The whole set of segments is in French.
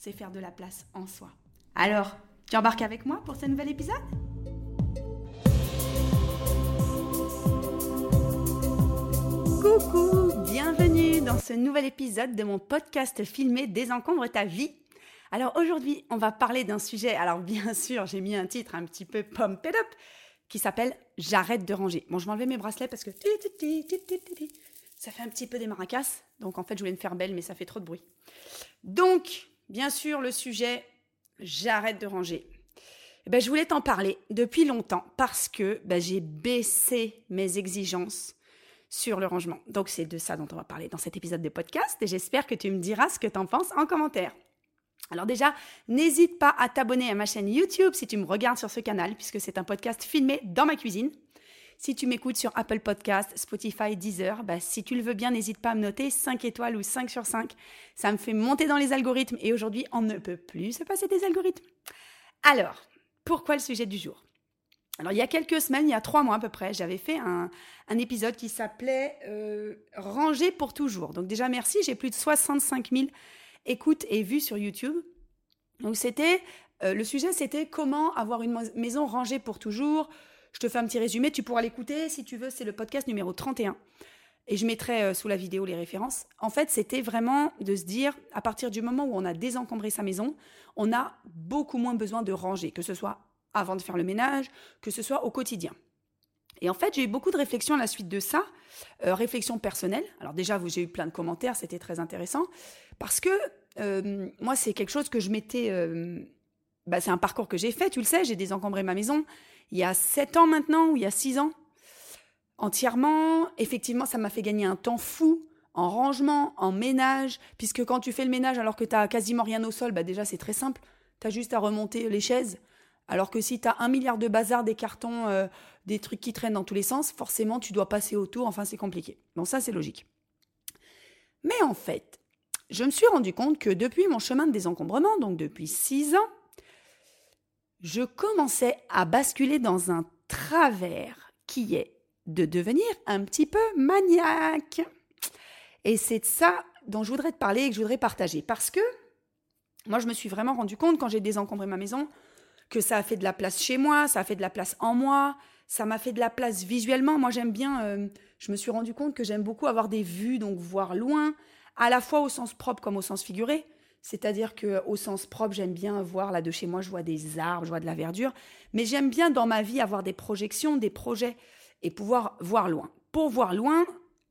c'est faire de la place en soi. Alors, tu embarques avec moi pour ce nouvel épisode? Coucou, bienvenue dans ce nouvel épisode de mon podcast filmé Désencombre ta vie. Alors aujourd'hui, on va parler d'un sujet, alors bien sûr, j'ai mis un titre un petit peu pump it up, qui s'appelle J'arrête de ranger. Bon, je vais enlever mes bracelets parce que ça fait un petit peu des maracas. Donc en fait, je voulais me faire belle, mais ça fait trop de bruit. Donc, bien sûr, le sujet J'arrête de ranger. Eh ben, je voulais t'en parler depuis longtemps parce que ben, j'ai baissé mes exigences sur le rangement. Donc c'est de ça dont on va parler dans cet épisode de podcast et j'espère que tu me diras ce que tu en penses en commentaire. Alors déjà, n'hésite pas à t'abonner à ma chaîne YouTube si tu me regardes sur ce canal puisque c'est un podcast filmé dans ma cuisine. Si tu m'écoutes sur Apple Podcast, Spotify, Deezer, bah, si tu le veux bien, n'hésite pas à me noter 5 étoiles ou 5 sur 5. Ça me fait monter dans les algorithmes et aujourd'hui, on ne peut plus se passer des algorithmes. Alors, pourquoi le sujet du jour? Alors, il y a quelques semaines, il y a trois mois à peu près, j'avais fait un, épisode qui s'appelait euh, Ranger pour toujours. Donc, déjà, merci, j'ai plus de 65 000 écoutes et vues sur YouTube. Donc, euh, le sujet, c'était comment avoir une maison rangée pour toujours. Je te fais un petit résumé, tu pourras l'écouter si tu veux, c'est le podcast numéro 31. Et je mettrai euh, sous la vidéo les références. En fait, c'était vraiment de se dire, à partir du moment où on a désencombré sa maison, on a beaucoup moins besoin de ranger, que ce soit avant de faire le ménage, que ce soit au quotidien. Et en fait, j'ai eu beaucoup de réflexions à la suite de ça, euh, réflexions personnelles. Alors déjà, j'ai eu plein de commentaires, c'était très intéressant, parce que euh, moi, c'est quelque chose que je m'étais... Bah, c'est un parcours que j'ai fait, tu le sais, j'ai désencombré ma maison il y a 7 ans maintenant, ou il y a 6 ans, entièrement. Effectivement, ça m'a fait gagner un temps fou en rangement, en ménage, puisque quand tu fais le ménage alors que tu as quasiment rien au sol, bah déjà c'est très simple, tu as juste à remonter les chaises, alors que si tu as un milliard de bazar, des cartons, euh, des trucs qui traînent dans tous les sens, forcément tu dois passer autour, enfin c'est compliqué. Bon ça c'est logique. Mais en fait, je me suis rendu compte que depuis mon chemin de désencombrement, donc depuis six ans, je commençais à basculer dans un travers qui est de devenir un petit peu maniaque. Et c'est de ça dont je voudrais te parler et que je voudrais partager. Parce que moi, je me suis vraiment rendu compte quand j'ai désencombré ma maison que ça a fait de la place chez moi, ça a fait de la place en moi, ça m'a fait de la place visuellement. Moi, j'aime bien, euh, je me suis rendu compte que j'aime beaucoup avoir des vues, donc voir loin, à la fois au sens propre comme au sens figuré. C'est-à-dire que au sens propre, j'aime bien voir là de chez moi, je vois des arbres, je vois de la verdure, mais j'aime bien dans ma vie avoir des projections, des projets et pouvoir voir loin. Pour voir loin,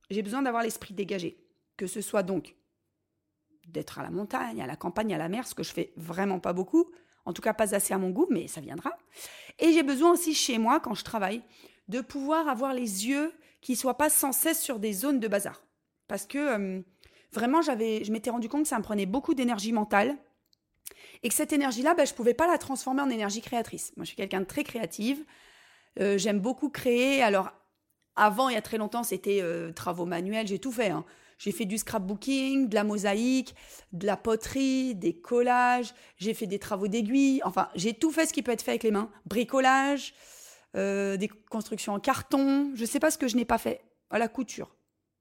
j'ai besoin d'avoir l'esprit dégagé, que ce soit donc d'être à la montagne, à la campagne, à la mer, ce que je fais vraiment pas beaucoup, en tout cas, pas assez à mon goût, mais ça viendra. Et j'ai besoin aussi chez moi, quand je travaille, de pouvoir avoir les yeux qui soient pas sans cesse sur des zones de bazar. Parce que vraiment, j'avais, je m'étais rendu compte que ça me prenait beaucoup d'énergie mentale. Et que cette énergie-là, ben, je ne pouvais pas la transformer en énergie créatrice. Moi, je suis quelqu'un de très créative. Euh, j'aime beaucoup créer. Alors, avant, il y a très longtemps, c'était euh, travaux manuels, j'ai tout fait. Hein. J'ai fait du scrapbooking, de la mosaïque, de la poterie, des collages, j'ai fait des travaux d'aiguille, enfin, j'ai tout fait ce qui peut être fait avec les mains. Bricolage, euh, des constructions en carton, je ne sais pas ce que je n'ai pas fait. À la couture.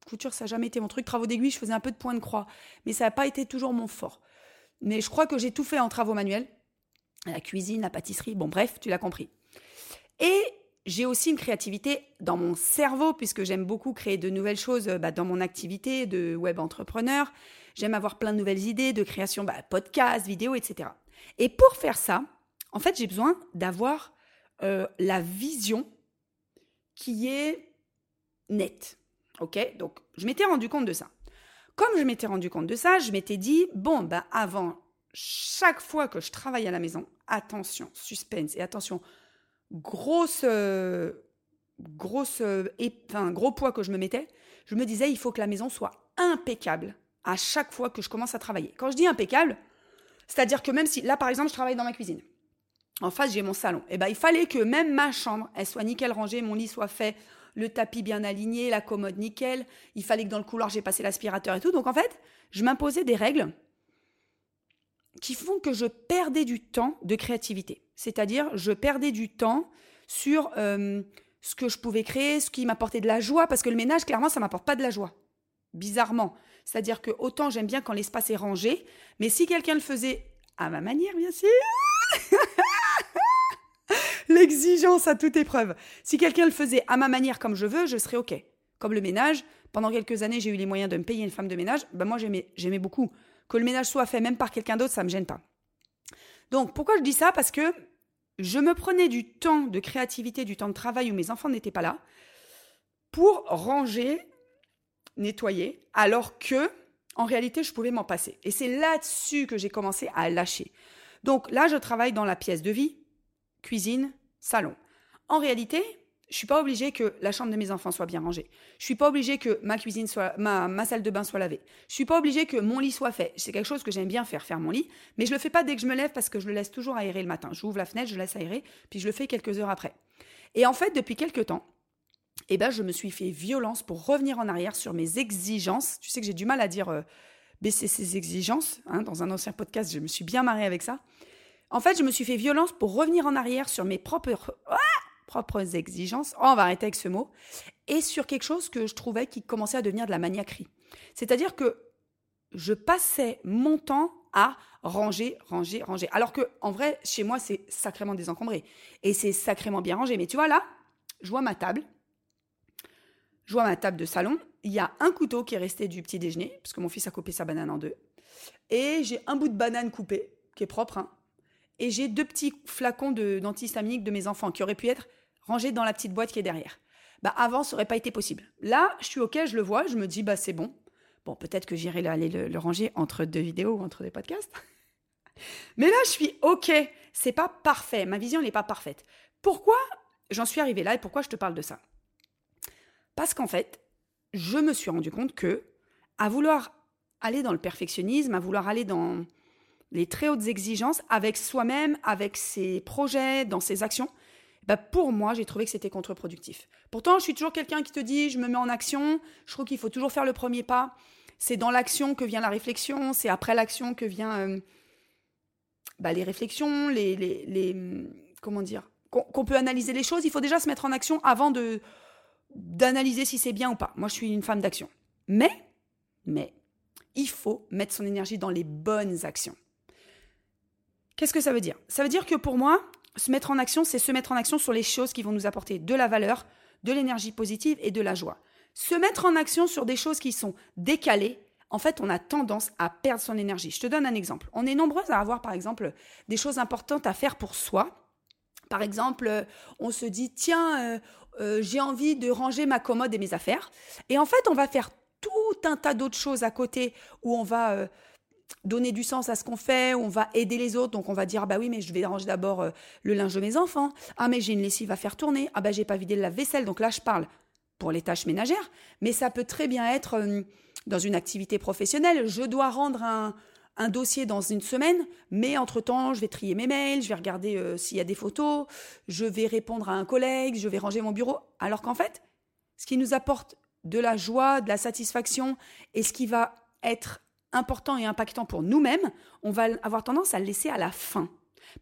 Couture, ça n'a jamais été mon truc. Travaux d'aiguille, je faisais un peu de point de croix, mais ça n'a pas été toujours mon fort. Mais je crois que j'ai tout fait en travaux manuels. La cuisine, la pâtisserie, bon bref, tu l'as compris. Et j'ai aussi une créativité dans mon cerveau, puisque j'aime beaucoup créer de nouvelles choses bah, dans mon activité de web entrepreneur. J'aime avoir plein de nouvelles idées de création, bah, podcast, vidéo, etc. Et pour faire ça, en fait, j'ai besoin d'avoir euh, la vision qui est nette. Ok Donc, je m'étais rendu compte de ça. Comme je m'étais rendu compte de ça, je m'étais dit, bon, bah, avant chaque fois que je travaille à la maison, attention, suspense et attention, grosse, euh, grosse, euh, enfin, gros poids que je me mettais, je me disais, il faut que la maison soit impeccable à chaque fois que je commence à travailler. Quand je dis impeccable, C'est-à-dire que même si, là par exemple, je travaille dans ma cuisine. En face, j'ai mon salon. Et eh ben, il fallait que même ma chambre, elle soit nickel rangée, mon lit soit fait, le tapis bien aligné, la commode nickel. Il fallait que dans le couloir, j'ai passé l'aspirateur et tout. Donc en fait, je m'imposais des règles qui font que je perdais du temps de créativité. C'est-à-dire, je perdais du temps sur euh, ce que je pouvais créer, ce qui m'apportait de la joie, parce que le ménage, clairement, ça m'apporte pas de la joie. Bizarrement. C'est-à-dire que autant j'aime bien quand l'espace est rangé, mais si quelqu'un le faisait à ma manière, bien sûr, l'exigence à toute épreuve. Si quelqu'un le faisait à ma manière comme je veux, je serais OK. Comme le ménage, pendant quelques années, j'ai eu les moyens de me payer une femme de ménage, ben moi j'aimais, j'aimais beaucoup. Que le ménage soit fait même par quelqu'un d'autre, ça me gêne pas. Donc pourquoi je dis ça? Parce que je me prenais du temps de créativité, du temps de travail où mes enfants n'étaient pas là, pour ranger, nettoyer, alors que, en réalité, je pouvais m'en passer. Et c'est là-dessus que j'ai commencé à lâcher. Donc là, je travaille dans la pièce de vie, cuisine, salon. En réalité, je suis pas obligée que la chambre de mes enfants soit bien rangée. Je suis pas obligée que ma cuisine soit, ma, salle de bain soit lavée. Je suis pas obligée que mon lit soit fait. C'est quelque chose que j'aime bien faire, faire mon lit. Mais je le fais pas dès que je me lève parce que je le laisse toujours aérer le matin. J'ouvre la fenêtre, je laisse aérer, puis je le fais quelques heures après. Et en fait, depuis quelques temps, eh ben, je me suis fait violence pour revenir en arrière sur mes exigences. Tu sais que j'ai du mal à dire euh, baisser ses exigences. Hein. Dans un ancien podcast, je me suis bien marrée avec ça. En fait, je me suis fait violence pour revenir en arrière sur mes propres, ah, propres exigences. Oh, on va arrêter avec ce mot. Et sur quelque chose que je trouvais qui commençait à devenir de la maniaquerie. C'est-à-dire que je passais mon temps à ranger, ranger, ranger. Alors que, en vrai, chez moi, c'est sacrément désencombré. Et c'est sacrément bien rangé. Mais tu vois, là, je vois ma table. Je vois ma table de salon. Il y a un couteau qui est resté du petit déjeuner, parce que mon fils a coupé sa banane en deux. Et j'ai un bout de banane coupé, qui est propre, hein, et j'ai deux petits flacons d'antihistaminique de mes enfants qui auraient pu être rangés dans la petite boîte qui est derrière. Bah avant, ça aurait pas été possible. Là, je suis OK, je le vois, je me dis, bah c'est bon. Bon, peut-être que j'irai aller le, ranger entre deux vidéos ou entre des podcasts. Mais là, je suis OK. C'est pas parfait. Ma vision n'est pas parfaite. Pourquoi j'en suis arrivée là et pourquoi je te parle de ça? Parce qu'en fait, je me suis rendu compte que, à vouloir aller dans le perfectionnisme, à vouloir aller dans les très hautes exigences avec soi-même, avec ses projets, dans ses actions, bah pour moi, j'ai trouvé que c'était contre-productif. Pourtant, je suis toujours quelqu'un qui te dit, je me mets en action, je trouve qu'il faut toujours faire le premier pas. C'est dans l'action que vient la réflexion, c'est après l'action que vient euh, bah, les réflexions, les, comment dire, qu'on peut analyser les choses. Il faut déjà se mettre en action avant de d'analyser si c'est bien ou pas. Moi, je suis une femme d'action. Mais, mais, il faut mettre son énergie dans les bonnes actions. Qu'est-ce que ça veut dire? Ça veut dire que pour moi, se mettre en action, c'est se mettre en action sur les choses qui vont nous apporter de la valeur, de l'énergie positive et de la joie. Se mettre en action sur des choses qui sont décalées, en fait, on a tendance à perdre son énergie. Je te donne un exemple. On est nombreuses à avoir, par exemple, des choses importantes à faire pour soi. Par exemple, on se dit, tiens, euh, euh, j'ai envie de ranger ma commode et mes affaires. Et en fait, on va faire tout un tas d'autres choses à côté où on va euh, donner du sens à ce qu'on fait, on va aider les autres, donc on va dire ah bah oui mais je vais ranger d'abord euh, le linge de mes enfants, ah mais j'ai une lessive à faire tourner, ah bah j'ai pas vidé la vaisselle, donc là je parle pour les tâches ménagères, mais ça peut très bien être euh, dans une activité professionnelle, je dois rendre un, dossier dans une semaine, mais entre-temps, je vais trier mes mails, je vais regarder euh, s'il y a des photos, je vais répondre à un collègue, je vais ranger mon bureau, alors qu'en fait, ce qui nous apporte de la joie, de la satisfaction, et ce qui va être important et impactant pour nous-mêmes, on va avoir tendance à le laisser à la fin.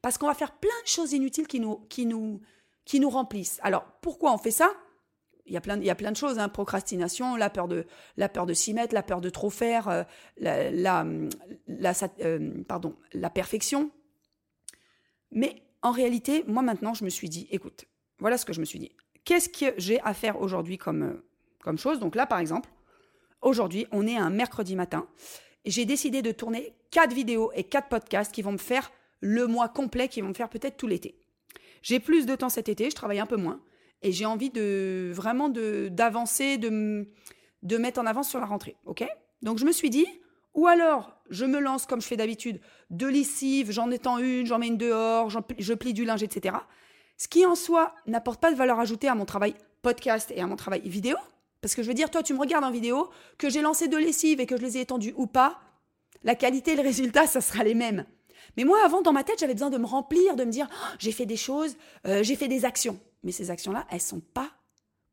Parce qu'on va faire plein de choses inutiles qui nous, qui nous, qui nous remplissent. Alors, pourquoi on fait ça? Il y, a plein, il y a plein de choses, hein. procrastination, la peur de, la peur de s'y mettre, la peur de trop faire, euh, la, la, euh, pardon, la perfection. Mais en réalité, moi maintenant, je me suis dit, écoute, voilà ce que je me suis dit. Qu'est-ce que j'ai à faire aujourd'hui comme, euh, comme chose? Donc là, par exemple, aujourd'hui, on est un mercredi matin j'ai décidé de tourner quatre vidéos et quatre podcasts qui vont me faire le mois complet, qui vont me faire peut-être tout l'été. J'ai plus de temps cet été, je travaille un peu moins, et j'ai envie de vraiment d'avancer, de, de mettre en avance sur la rentrée, ok? Donc je me suis dit, ou alors je me lance comme je fais d'habitude, de lessive, j'en étends une, j'en mets une dehors, je plie du linge, etc. Ce qui en soi n'apporte pas de valeur ajoutée à mon travail podcast et à mon travail vidéo, parce que je veux dire, toi, tu me regardes en vidéo, que j'ai lancé deux lessives et que je les ai étendues ou pas, la qualité et le résultat, ça sera les mêmes. Mais moi, avant, dans ma tête, j'avais besoin de me remplir, de me dire, oh, j'ai fait des choses, euh, j'ai fait des actions. Mais ces actions-là, elles sont pas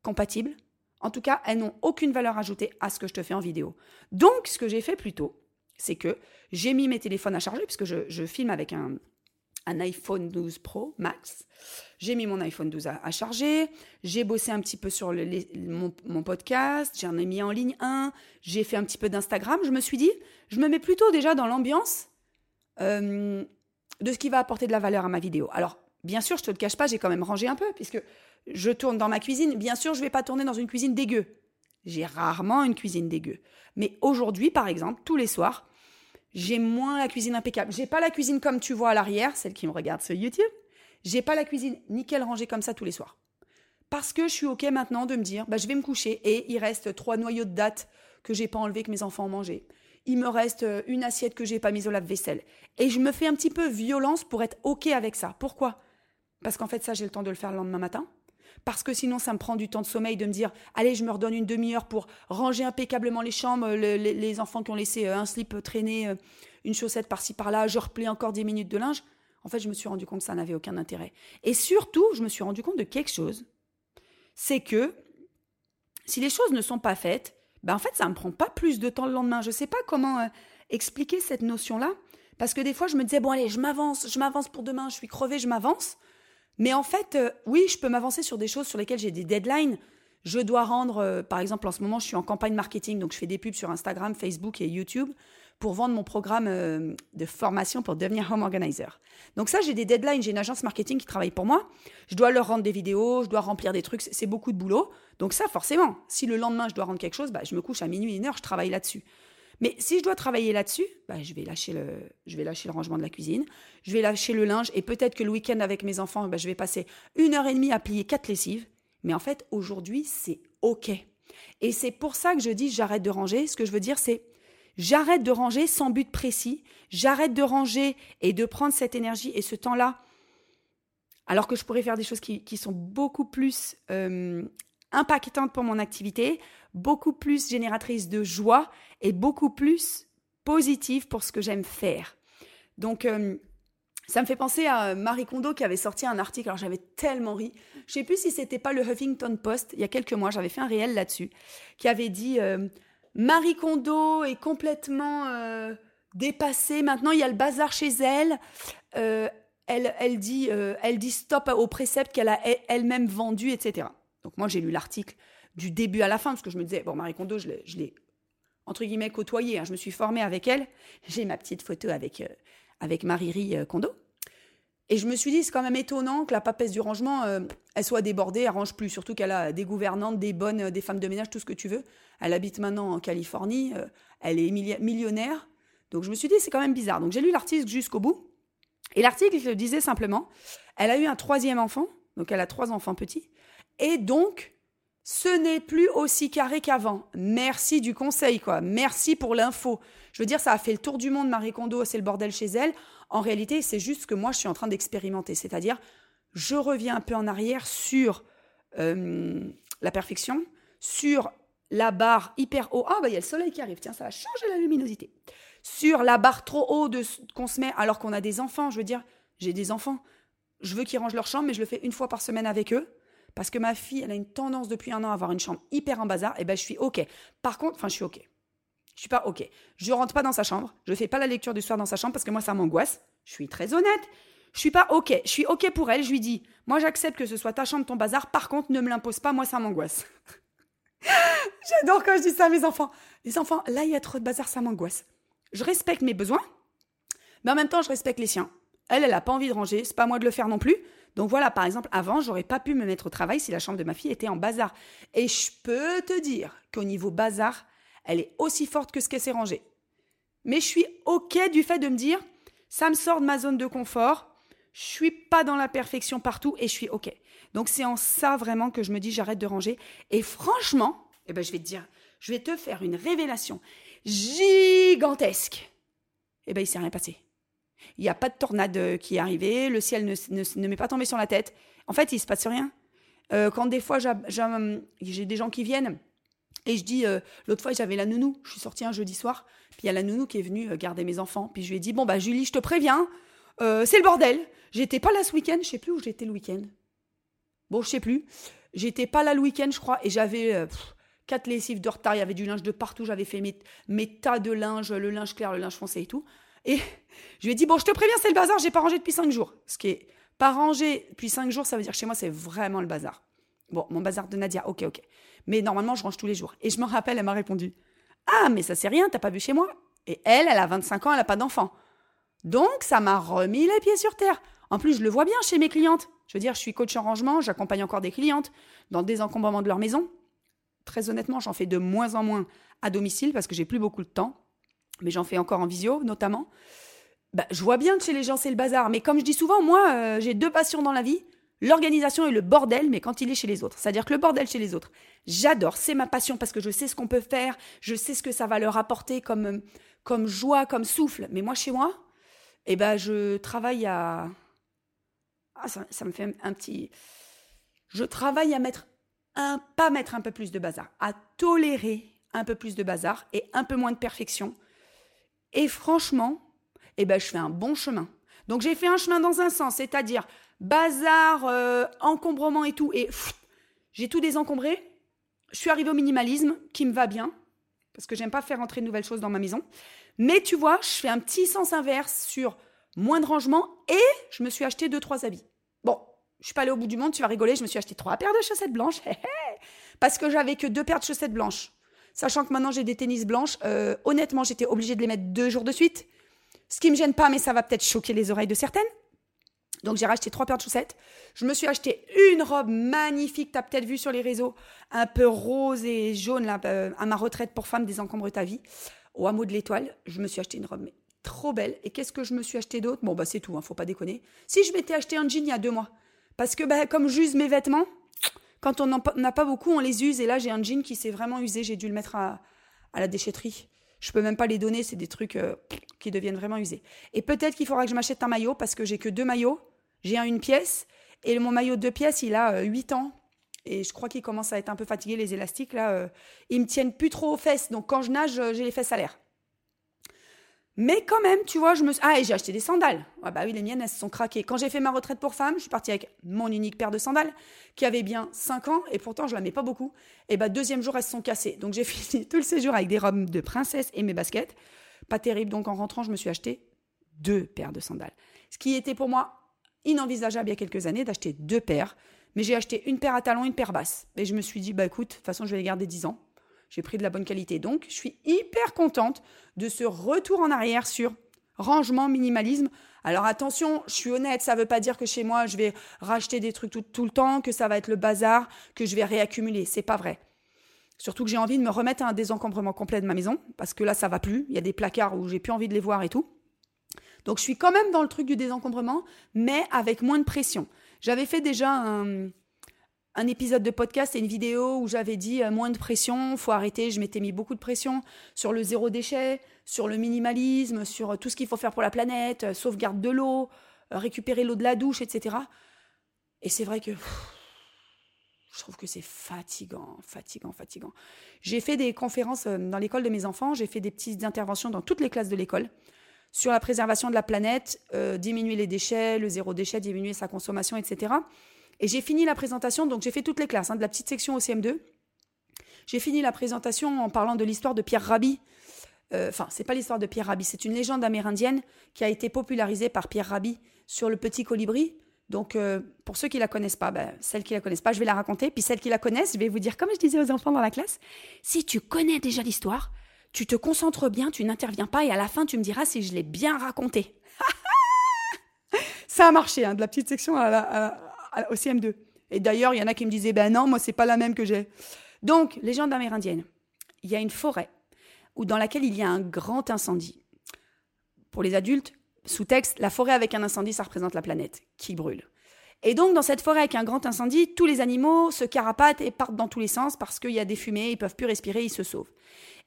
compatibles. En tout cas, elles n'ont aucune valeur ajoutée à ce que je te fais en vidéo. Donc, ce que j'ai fait plutôt, c'est que j'ai mis mes téléphones à charger, puisque je, filme avec un, iPhone 12 Pro Max. J'ai mis mon iPhone 12 à, charger, j'ai bossé un petit peu sur mon, podcast, j'en ai mis en ligne un, j'ai fait un petit peu d'Instagram. Je me suis dit, je me mets plutôt déjà dans l'ambiance euh, de ce qui va apporter de la valeur à ma vidéo. Alors, bien sûr, je te le cache pas, j'ai quand même rangé un peu, puisque je tourne dans ma cuisine. Bien sûr, je vais pas tourner dans une cuisine dégueu. J'ai rarement une cuisine dégueu. Mais aujourd'hui, par exemple, tous les soirs, j'ai moins la cuisine impeccable. J'ai pas la cuisine comme tu vois à l'arrière, celle qui me regarde sur YouTube. J'ai pas la cuisine nickel rangée comme ça tous les soirs. Parce que je suis OK maintenant de me dire, bah, je vais me coucher et il reste trois noyaux de date que j'ai pas enlevés, que mes enfants ont mangé. Il me reste euh, une assiette que j'ai pas mise au lave-vaisselle. Et je me fais un petit peu violence pour être OK avec ça. Pourquoi? Parce qu'en fait, ça, j'ai le temps de le faire le lendemain matin parce que sinon ça me prend du temps de sommeil de me dire allez je me redonne une demi-heure pour ranger impeccablement les chambres, les, enfants qui ont laissé euh, un slip traîner, euh, une chaussette par-ci par-là, je replie encore 10 minutes de linge. En fait, je me suis rendu compte que ça n'avait aucun intérêt. Et surtout, je me suis rendu compte de quelque chose, c'est que si les choses ne sont pas faites, ben en fait, ça me prend pas plus de temps le lendemain. Je sais pas comment euh, expliquer cette notion-là, parce que des fois, je me disais, bon allez, je m'avance, je m'avance pour demain, je suis crevée, je m'avance. Mais en fait, euh, oui, je peux m'avancer sur des choses sur lesquelles j'ai des deadlines. Je dois rendre, euh, par exemple, en ce moment, je suis en campagne marketing, donc je fais des pubs sur Instagram, Facebook et YouTube pour vendre mon programme euh, de formation pour devenir home organizer. Donc ça, j'ai des deadlines, j'ai une agence marketing qui travaille pour moi. Je dois leur rendre des vidéos, je dois remplir des trucs, c'est beaucoup de boulot. Donc ça, forcément, si le lendemain je dois rendre quelque chose, bah, je me couche à minuit, une heure, je travaille là-dessus. Mais si je dois travailler là-dessus, bah, je, vais lâcher le, je vais lâcher le rangement de la cuisine, je vais lâcher le linge, et peut-être que le week-end avec mes enfants, bah, je vais passer une heure et demie à plier quatre lessives. Mais en fait, aujourd'hui, c'est OK. Et c'est pour ça que je dis j'arrête de ranger. Ce que je veux dire, c'est j'arrête de ranger sans but précis, j'arrête de ranger et de prendre cette énergie et ce temps-là, alors que je pourrais faire des choses qui, sont beaucoup plus euh, impactante pour mon activité, beaucoup plus génératrice de joie et beaucoup plus positive pour ce que j'aime faire. Donc, euh, ça me fait penser à Marie Kondo qui avait sorti un article, alors j'avais tellement ri. Je sais plus si c'était pas le Huffington Post, il y a quelques mois, j'avais fait un réel là-dessus, qui avait dit euh, Marie Kondo est complètement euh, dépassée, maintenant il y a le bazar chez elle. elle, elle, dit, elle dit stop au précepte qu'elle a elle-même vendu, etc. Donc moi, j'ai lu l'article du début à la fin, parce que je me disais, bon, Marie Kondo, je l'ai, entre guillemets, côtoyée. Hein. je me suis formée avec elle. J'ai ma petite photo avec, euh, avec Marie euh, Kondo. Et je me suis dit, c'est quand même étonnant que la papesse du rangement, euh, elle soit débordée, elle range plus. Surtout qu'elle a des gouvernantes, des bonnes, des femmes de ménage, tout ce que tu veux. Elle habite maintenant en Californie, elle est millionnaire. Donc je me suis dit, c'est quand même bizarre. Donc j'ai lu l'article jusqu'au bout. Et l'article disait simplement, elle a eu un troisième enfant, donc elle a trois enfants petits. Et donc, ce n'est plus aussi carré qu'avant. Merci du conseil, quoi. Merci pour l'info. Je veux dire, ça a fait le tour du monde, Marie Kondo, c'est le bordel chez elle. En réalité, c'est juste que moi, je suis en train d'expérimenter. C'est-à-dire, je reviens un peu en arrière sur euh, la perfection, sur la barre hyper haut. Ah, bah, il y a le soleil qui arrive. Tiens, ça va changer la luminosité. Sur la barre trop haut qu'on se met alors qu'on a des enfants. Je veux dire, j'ai des enfants. Je veux qu'ils rangent leur chambre, mais je le fais une fois par semaine avec eux parce que ma fille, elle a une tendance depuis un an à avoir une chambre hyper en bazar, et ben je suis OK. Par contre, enfin, je suis OK. Je suis pas OK. Je rentre pas dans sa chambre, je fais pas la lecture du soir dans sa chambre parce que moi, ça m'angoisse. Je suis très honnête. Je suis pas OK. Je suis OK pour elle. Je lui dis, moi, j'accepte que ce soit ta chambre, ton bazar. Par contre, ne me l'impose pas. Moi, ça m'angoisse. J'adore quand je dis ça à mes enfants. Les enfants, là, il y a trop de bazar, ça m'angoisse. Je respecte mes besoins, mais en même temps, je respecte les siens. Elle, elle n'a pas envie de ranger. C'est pas moi de le faire non plus. Donc voilà, par exemple, avant, j'aurais pas pu me mettre au travail si la chambre de ma fille était en bazar. Et je peux te dire qu'au niveau bazar, elle est aussi forte que ce qu'elle s'est rangée. Mais je suis OK du fait de me dire, ça me sort de ma zone de confort, je suis pas dans la perfection partout et je suis OK. Donc c'est en ça vraiment que je me dis j'arrête de ranger. Et franchement, eh ben, je vais te dire, je vais te faire une révélation gigantesque. Eh ben, il s'est rien passé. Il n'y a pas de tornade euh, qui est arrivée, le ciel ne, ne, m'est pas tombé sur la tête. En fait, il se passe rien. Euh, quand des fois, j'ai des gens qui viennent et je dis, euh, l'autre fois, j'avais la nounou. Je suis sortie un jeudi soir, puis il y a la nounou qui est venue garder mes enfants. Puis je lui ai dit, bon, bah Julie, je te préviens, c'est le bordel. J'étais pas là ce week-end, je sais plus où j'étais le week-end. Bon, je sais plus. J'étais pas là le week-end, je crois, et j'avais quatre lessives de retard. Il y avait du linge de partout. J'avais fait mes, mes, tas de linge, le linge clair, le linge foncé et tout. Et je lui ai dit bon, je te préviens, c'est le bazar. J'ai pas rangé depuis cinq jours. Ce qui est pas rangé depuis cinq jours, ça veut dire que chez moi c'est vraiment le bazar. Bon, mon bazar de Nadia, ok, ok. Mais normalement, je range tous les jours. Et je me rappelle, elle m'a répondu Ah, mais ça c'est rien, t'as pas vu chez moi? Et elle, elle a 25 ans, elle a pas d'enfant. Donc, ça m'a remis les pieds sur terre. En plus, je le vois bien chez mes clientes. Je veux dire, je suis coach en rangement, j'accompagne encore des clientes dans le désencombrement de leur maison. Très honnêtement, j'en fais de moins en moins à domicile parce que j'ai plus beaucoup de temps. Mais j'en fais encore en visio, notamment. Bah, je vois bien que chez les gens, c'est le bazar. Mais comme je dis souvent, moi, euh, j'ai deux passions dans la vie. L'organisation et le bordel, mais quand il est chez les autres. C'est-à-dire que le bordel chez les autres, j'adore, c'est ma passion parce que je sais ce qu'on peut faire, je sais ce que ça va leur apporter comme, comme joie, comme souffle. Mais moi, chez moi, eh ben, je travaille à. Ah, ça, me fait un petit. Je travaille à mettre un. Pas mettre un peu plus de bazar, à tolérer un peu plus de bazar et un peu moins de perfection. Et franchement, eh ben, je fais un bon chemin. Donc j'ai fait un chemin dans un sens, c'est-à-dire bazar, euh, encombrement et tout, et j'ai tout désencombré. Je suis arrivée au minimalisme, qui me va bien, parce que j'aime pas faire entrer de nouvelles choses dans ma maison. Mais tu vois, je fais un petit sens inverse sur moins de rangement et je me suis acheté deux, trois habits. Bon, je suis pas allée au bout du monde, tu vas rigoler, je me suis acheté trois paires de chaussettes blanches. parce que j'avais que deux paires de chaussettes blanches. Sachant que maintenant j'ai des tennis blanches, euh, honnêtement, j'étais obligée de les mettre deux jours de suite. Ce qui me gêne pas, mais ça va peut-être choquer les oreilles de certaines. Donc j'ai racheté trois paires de chaussettes. Je me suis acheté une robe magnifique, tu as peut-être vu sur les réseaux, un peu rose et jaune là, euh, à ma retraite pour femme des encombres ta vie au hameau de l'Étoile. Je me suis acheté une robe trop belle. Et qu'est-ce que je me suis acheté d'autre? Bon, bah c'est tout, hein, faut pas déconner. Si je m'étais acheté un jean il y a deux mois, parce que bah, comme j'use mes vêtements, quand on n'en a pas beaucoup, on les use. Et là, j'ai un jean qui s'est vraiment usé. J'ai dû le mettre à, la déchetterie. Je peux même pas les donner, c'est des trucs euh, qui deviennent vraiment usés. Et peut-être qu'il faudra que je m'achète un maillot parce que j'ai que deux maillots. J'ai un une pièce et mon maillot de deux pièces, il a euh, huit ans et je crois qu'il commence à être un peu fatigué, les élastiques, là. Euh, ils me tiennent plus trop aux fesses. Donc, quand je nage, euh, j'ai les fesses à l'air. Mais quand même, tu vois, je me Ah, et j'ai acheté des sandales. Ah bah oui, les miennes, elles se sont craquées. Quand j'ai fait ma retraite pour femme, je suis partie avec mon unique paire de sandales, qui avait bien 5 ans, et pourtant, je la mets pas beaucoup. Et bah, deuxième jour, elles se sont cassées. Donc, j'ai fini tout le séjour avec des robes de princesse et mes baskets. Pas terrible. Donc, en rentrant, je me suis acheté deux paires de sandales. Ce qui était pour moi inenvisageable il y a quelques années, d'acheter deux paires. Mais j'ai acheté une paire à talons, une paire basse. Et je me suis dit, bah écoute, de toute façon, je vais les garder 10 ans. J'ai pris de la bonne qualité. Donc, je suis hyper contente de ce retour en arrière sur rangement, minimalisme. Alors attention, je suis honnête, ça ne veut pas dire que chez moi, je vais racheter des trucs tout, le temps, que ça va être le bazar, que je vais réaccumuler. C'est pas vrai. Surtout que j'ai envie de me remettre à un désencombrement complet de ma maison, parce que là, ça va plus. Il y a des placards où j'ai plus envie de les voir et tout. Donc, je suis quand même dans le truc du désencombrement, mais avec moins de pression. J'avais fait déjà un, épisode de podcast et une vidéo où j'avais dit euh, moins de pression, faut arrêter. Je m'étais mis beaucoup de pression sur le zéro déchet, sur le minimalisme, sur euh, tout ce qu'il faut faire pour la planète, euh, sauvegarde de l'eau, récupérer l'eau de la douche, etc. Et c'est vrai que je trouve que c'est fatigant, fatigant, fatigant. J'ai fait des conférences dans l'école de mes enfants, j'ai fait des petites interventions dans toutes les classes de l'école sur la préservation de la planète, diminuer les déchets, le zéro déchet, diminuer sa consommation, etc. Et j'ai fini la présentation, donc j'ai fait toutes les classes, hein, de la petite section au CM2. J'ai fini la présentation en parlant de l'histoire de Pierre Rabhi. Euh, enfin, c'est pas l'histoire de Pierre Rabhi, c'est une légende amérindienne qui a été popularisée par Pierre Rabhi sur le petit colibri. Donc, euh, pour ceux qui la connaissent pas, ben, celles qui la connaissent pas, je vais la raconter. Puis celles qui la connaissent, je vais vous dire, comme je disais aux enfants dans la classe, si tu connais déjà l'histoire, tu te concentres bien, tu n'interviens pas et à la fin tu me diras si je l'ai bien raconté. Ça a marché, hein, de la petite section à au CM2. Et d'ailleurs, il y en a qui me disaient, ben non, moi c'est pas la même que j'ai. Donc, légende amérindienne. Il y a une forêt où, dans laquelle il y a un grand incendie. Pour les adultes, sous-texte, la forêt avec un incendie, ça représente la planète qui brûle. Et donc, dans cette forêt avec un grand incendie, tous les animaux se carapatent et partent dans tous les sens parce qu'il y a des fumées, ils peuvent plus respirer, ils se sauvent.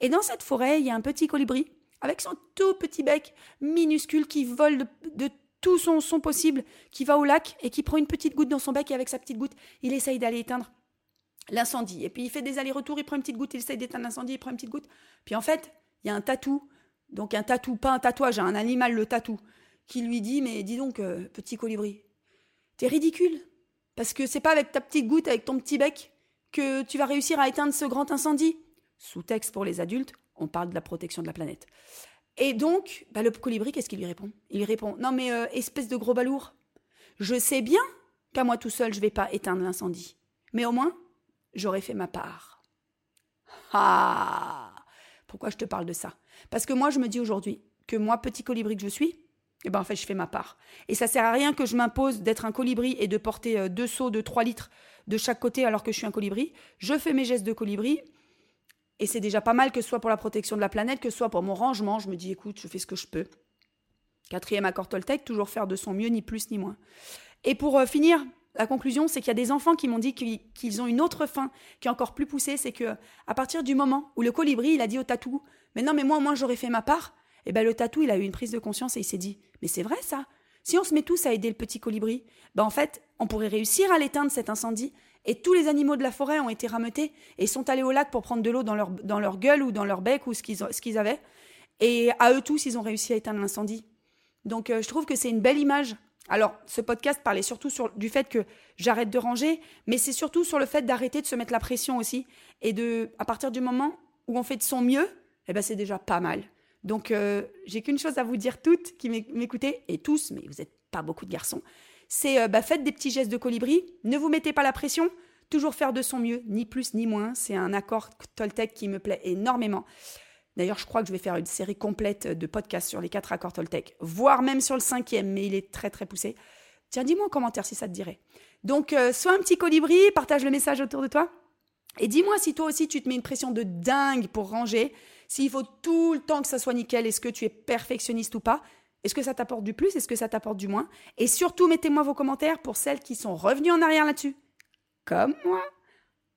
Et dans cette forêt, il y a un petit colibri avec son tout petit bec minuscule qui vole de, tout son possible, qui va au lac et qui prend une petite goutte dans son bec et avec sa petite goutte, il essaye d'aller éteindre l'incendie. Et puis il fait des allers-retours, il prend une petite goutte, il essaye d'éteindre l'incendie, il prend une petite goutte. Puis en fait, il y a un tatou, donc un tatou, pas un tatouage, un animal le tatou, qui lui dit Mais dis donc, euh, petit colibri, t'es ridicule. Parce que c'est pas avec ta petite goutte, avec ton petit bec, que tu vas réussir à éteindre ce grand incendie. Sous-texte pour les adultes, on parle de la protection de la planète. Et donc, bah, le colibri, qu'est-ce qu'il lui répond? Il lui répond Non, mais euh, espèce de gros balourd, je sais bien qu'à moi tout seul, je vais pas éteindre l'incendie. Mais au moins, j'aurais fait ma part. Ah Pourquoi je te parle de ça? Parce que moi, je me dis aujourd'hui que moi, petit colibri que je suis, eh ben en fait, je fais ma part. Et ça sert à rien que je m'impose d'être un colibri et de porter euh, deux seaux de 3 litres de chaque côté alors que je suis un colibri. Je fais mes gestes de colibri. Et c'est déjà pas mal que ce soit pour la protection de la planète, que ce soit pour mon rangement. Je me dis, écoute, je fais ce que je peux. Quatrième accord Toltec, toujours faire de son mieux, ni plus ni moins. Et pour euh, finir, la conclusion, c'est qu'il y a des enfants qui m'ont dit qu'ils ont une autre fin qui est encore plus poussée, c'est que à partir du moment où le colibri, a dit au tatou, mais non, mais moi, moi, j'aurais fait ma part, et eh ben le tatou, il a eu une prise de conscience et il s'est dit, mais c'est vrai ça. Si on se met tous à aider le petit colibri, ben en fait, on pourrait réussir à l'éteindre cet incendie. Et tous les animaux de la forêt ont été rameutés et sont allés au lac pour prendre de l'eau dans leur, dans leur gueule ou dans leur bec ou ce qu'ils, avaient. Et à eux tous, ils ont réussi à éteindre l'incendie. Donc euh, je trouve que c'est une belle image alors, ce podcast parlait surtout sur, du fait que j'arrête de ranger, mais c'est surtout sur le fait d'arrêter de se mettre la pression aussi. Et de, à partir du moment où on fait de son mieux, eh ben, c'est déjà pas mal. Donc, euh, j'ai qu'une chose à vous dire toutes qui m'écoutez, et tous, mais vous n'êtes pas beaucoup de garçons. C'est euh, bah, faites des petits gestes de colibri, ne vous mettez pas la pression, toujours faire de son mieux, ni plus ni moins. C'est un accord Toltec qui me plaît énormément. D'ailleurs, je crois que je vais faire une série complète de podcasts sur les quatre accords Toltec, voire même sur le cinquième, mais il est très très poussé. Tiens, dis-moi en commentaire si ça te dirait. Donc, euh, sois un petit colibri, partage le message autour de toi. Et dis-moi si toi aussi tu te mets une pression de dingue pour ranger, s'il faut tout le temps que ça soit nickel, est-ce que tu es perfectionniste ou pas? Est-ce que ça t'apporte du plus? Est-ce que ça t'apporte du moins? Et surtout, mettez-moi vos commentaires pour celles qui sont revenues en arrière là-dessus. Comme moi.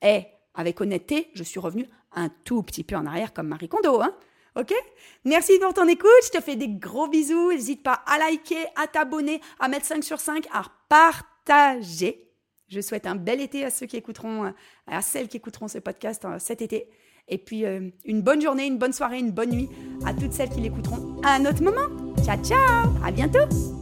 Eh, avec honnêteté, je suis revenue un tout petit peu en arrière comme Marie Kondo, hein Ok? Merci pour ton écoute, je te fais des gros bisous, n'hésite pas à liker, à t'abonner, à mettre 5 sur 5, à partager. Je souhaite un bel été à ceux qui écouteront, euh, à celles qui écouteront ce podcast euh, cet été. Et puis euh, une bonne journée, une bonne soirée, une bonne nuit à toutes celles qui l'écouteront à un autre moment. Ciao ciao, à bientôt